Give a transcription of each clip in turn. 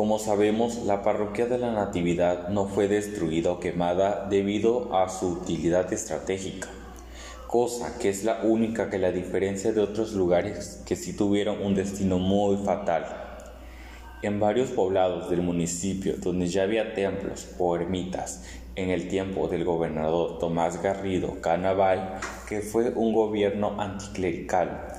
Como sabemos, la parroquia de la Natividad no fue destruida o quemada debido a su utilidad estratégica, cosa que es la única que la diferencia de otros lugares que sí tuvieron un destino muy fatal. En varios poblados del municipio donde ya había templos o ermitas en el tiempo del gobernador Tomás Garrido Canaval, que fue un gobierno anticlerical,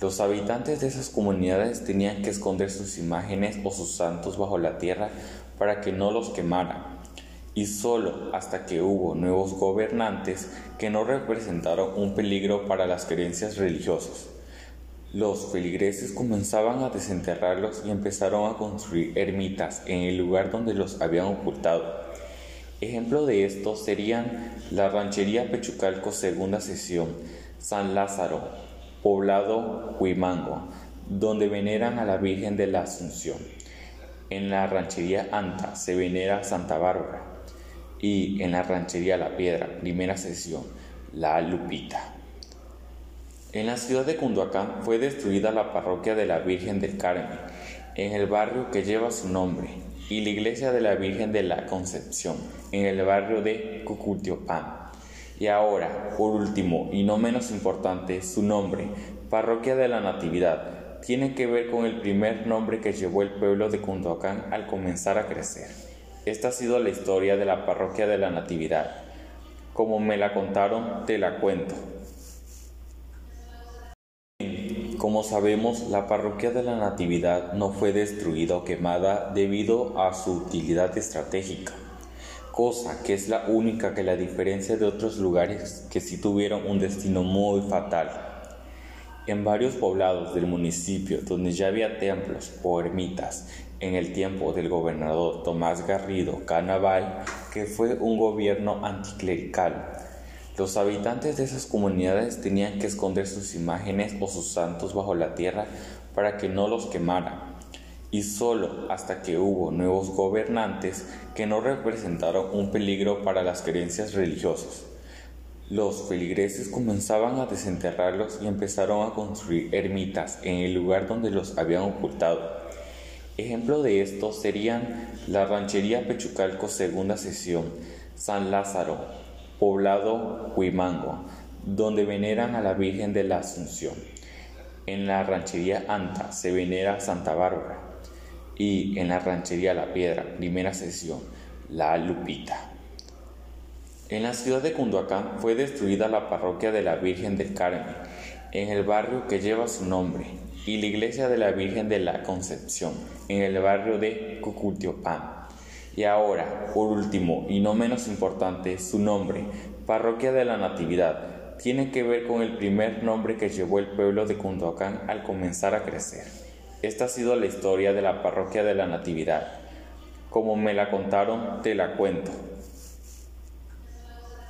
los habitantes de esas comunidades tenían que esconder sus imágenes o sus santos bajo la tierra para que no los quemaran, y solo hasta que hubo nuevos gobernantes que no representaron un peligro para las creencias religiosas. Los feligreses comenzaban a desenterrarlos y empezaron a construir ermitas en el lugar donde los habían ocultado. Ejemplo de esto serían la ranchería Pechucalco segunda sesión, San Lázaro, poblado Huimango, donde veneran a la Virgen de la Asunción. En la ranchería Anta se venera Santa Bárbara y en la ranchería La Piedra, primera sesión, la Lupita. En la ciudad de Cunduacán fue destruida la parroquia de la Virgen del Carmen, en el barrio que lleva su nombre, y la iglesia de la Virgen de la Concepción, en el barrio de Cucutiopán. Y ahora, por último y no menos importante, su nombre, Parroquia de la Natividad, tiene que ver con el primer nombre que llevó el pueblo de Cunduacán al comenzar a crecer. Esta ha sido la historia de la Parroquia de la Natividad. Como me la contaron, te la cuento. Como sabemos, la parroquia de la Natividad no fue destruida o quemada debido a su utilidad estratégica cosa que es la única que la diferencia de otros lugares que sí tuvieron un destino muy fatal. En varios poblados del municipio donde ya había templos o ermitas en el tiempo del gobernador Tomás Garrido Canaval, que fue un gobierno anticlerical, los habitantes de esas comunidades tenían que esconder sus imágenes o sus santos bajo la tierra para que no los quemaran y solo hasta que hubo nuevos gobernantes que no representaron un peligro para las creencias religiosas. Los feligreses comenzaban a desenterrarlos y empezaron a construir ermitas en el lugar donde los habían ocultado. Ejemplo de esto serían la ranchería Pechucalco segunda sesión, San Lázaro, poblado Huimango, donde veneran a la Virgen de la Asunción. En la ranchería Anta se venera Santa Bárbara y en la ranchería La Piedra, primera sesión, La Lupita. En la ciudad de Cunduacán fue destruida la parroquia de la Virgen del Carmen, en el barrio que lleva su nombre, y la iglesia de la Virgen de la Concepción, en el barrio de Cucutiopán. Y ahora, por último y no menos importante, su nombre, Parroquia de la Natividad, tiene que ver con el primer nombre que llevó el pueblo de Cunduacán al comenzar a crecer. Esta ha sido la historia de la parroquia de la Natividad. Como me la contaron, te la cuento.